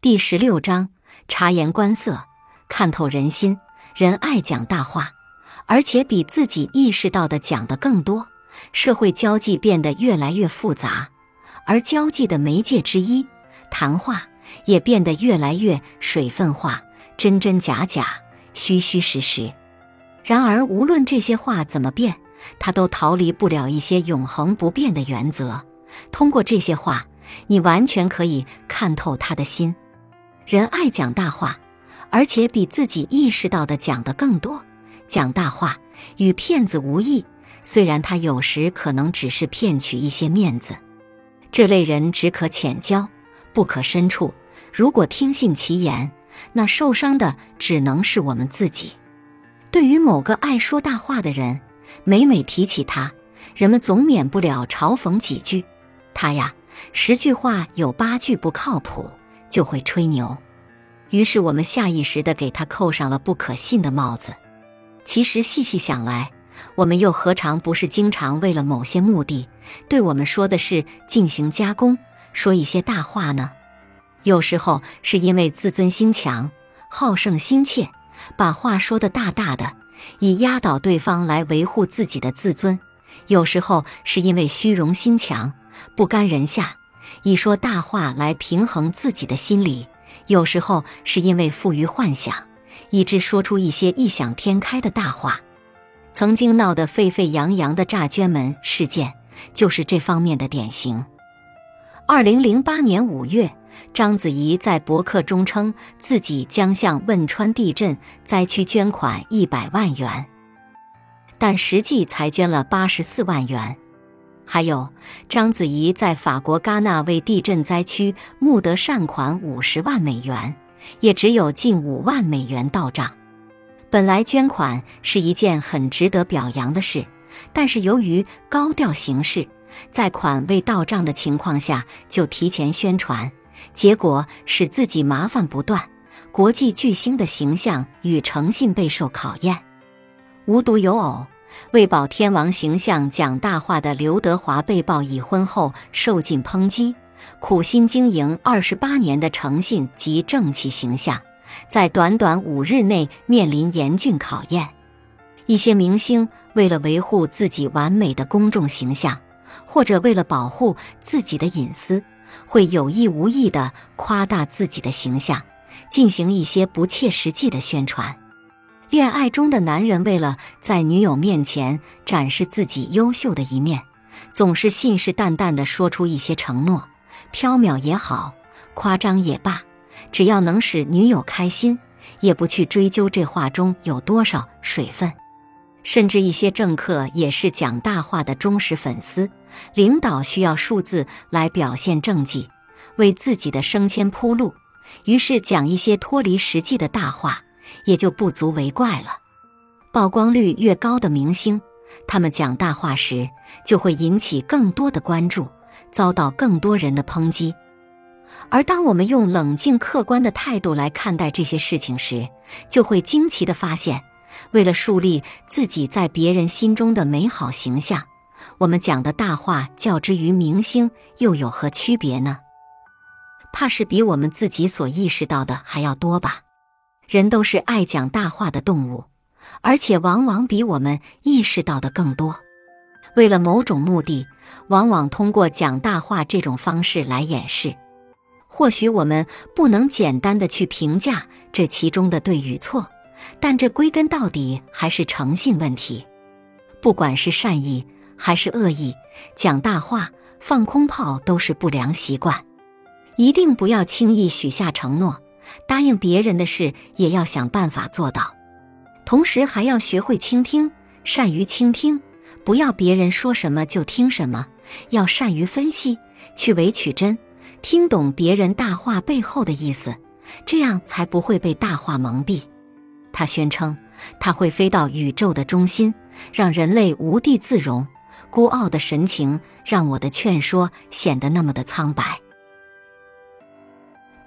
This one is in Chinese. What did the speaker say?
第十六章：察言观色，看透人心。人爱讲大话，而且比自己意识到的讲的更多。社会交际变得越来越复杂，而交际的媒介之一——谈话，也变得越来越水分化，真真假假，虚虚实实。然而，无论这些话怎么变，它都逃离不了一些永恒不变的原则。通过这些话，你完全可以看透他的心。人爱讲大话，而且比自己意识到的讲的更多。讲大话与骗子无异，虽然他有时可能只是骗取一些面子。这类人只可浅交，不可深处。如果听信其言，那受伤的只能是我们自己。对于某个爱说大话的人，每每提起他，人们总免不了嘲讽几句：“他呀，十句话有八句不靠谱。”就会吹牛，于是我们下意识地给他扣上了不可信的帽子。其实细细想来，我们又何尝不是经常为了某些目的，对我们说的是进行加工，说一些大话呢？有时候是因为自尊心强、好胜心切，把话说得大大的，以压倒对方来维护自己的自尊；有时候是因为虚荣心强、不甘人下。以说大话来平衡自己的心理，有时候是因为富于幻想，以致说出一些异想天开的大话。曾经闹得沸沸扬扬的诈捐门事件，就是这方面的典型。二零零八年五月，章子怡在博客中称自己将向汶川地震灾区捐款一百万元，但实际才捐了八十四万元。还有，章子怡在法国戛纳为地震灾区募得善款五十万美元，也只有近五万美元到账。本来捐款是一件很值得表扬的事，但是由于高调行事，在款未到账的情况下就提前宣传，结果使自己麻烦不断，国际巨星的形象与诚信备受考验。无独有偶。为保天王形象讲大话的刘德华被曝已婚后受尽抨击，苦心经营二十八年的诚信及正气形象，在短短五日内面临严峻考验。一些明星为了维护自己完美的公众形象，或者为了保护自己的隐私，会有意无意地夸大自己的形象，进行一些不切实际的宣传。恋爱中的男人为了在女友面前展示自己优秀的一面，总是信誓旦旦地说出一些承诺，缥缈也好，夸张也罢，只要能使女友开心，也不去追究这话中有多少水分。甚至一些政客也是讲大话的忠实粉丝，领导需要数字来表现政绩，为自己的升迁铺路，于是讲一些脱离实际的大话。也就不足为怪了。曝光率越高的明星，他们讲大话时就会引起更多的关注，遭到更多人的抨击。而当我们用冷静客观的态度来看待这些事情时，就会惊奇地发现，为了树立自己在别人心中的美好形象，我们讲的大话较之于明星又有何区别呢？怕是比我们自己所意识到的还要多吧。人都是爱讲大话的动物，而且往往比我们意识到的更多。为了某种目的，往往通过讲大话这种方式来掩饰。或许我们不能简单的去评价这其中的对与错，但这归根到底还是诚信问题。不管是善意还是恶意，讲大话、放空炮都是不良习惯。一定不要轻易许下承诺。答应别人的事也要想办法做到，同时还要学会倾听，善于倾听，不要别人说什么就听什么，要善于分析，去伪取真，听懂别人大话背后的意思，这样才不会被大话蒙蔽。他宣称他会飞到宇宙的中心，让人类无地自容，孤傲的神情让我的劝说显得那么的苍白。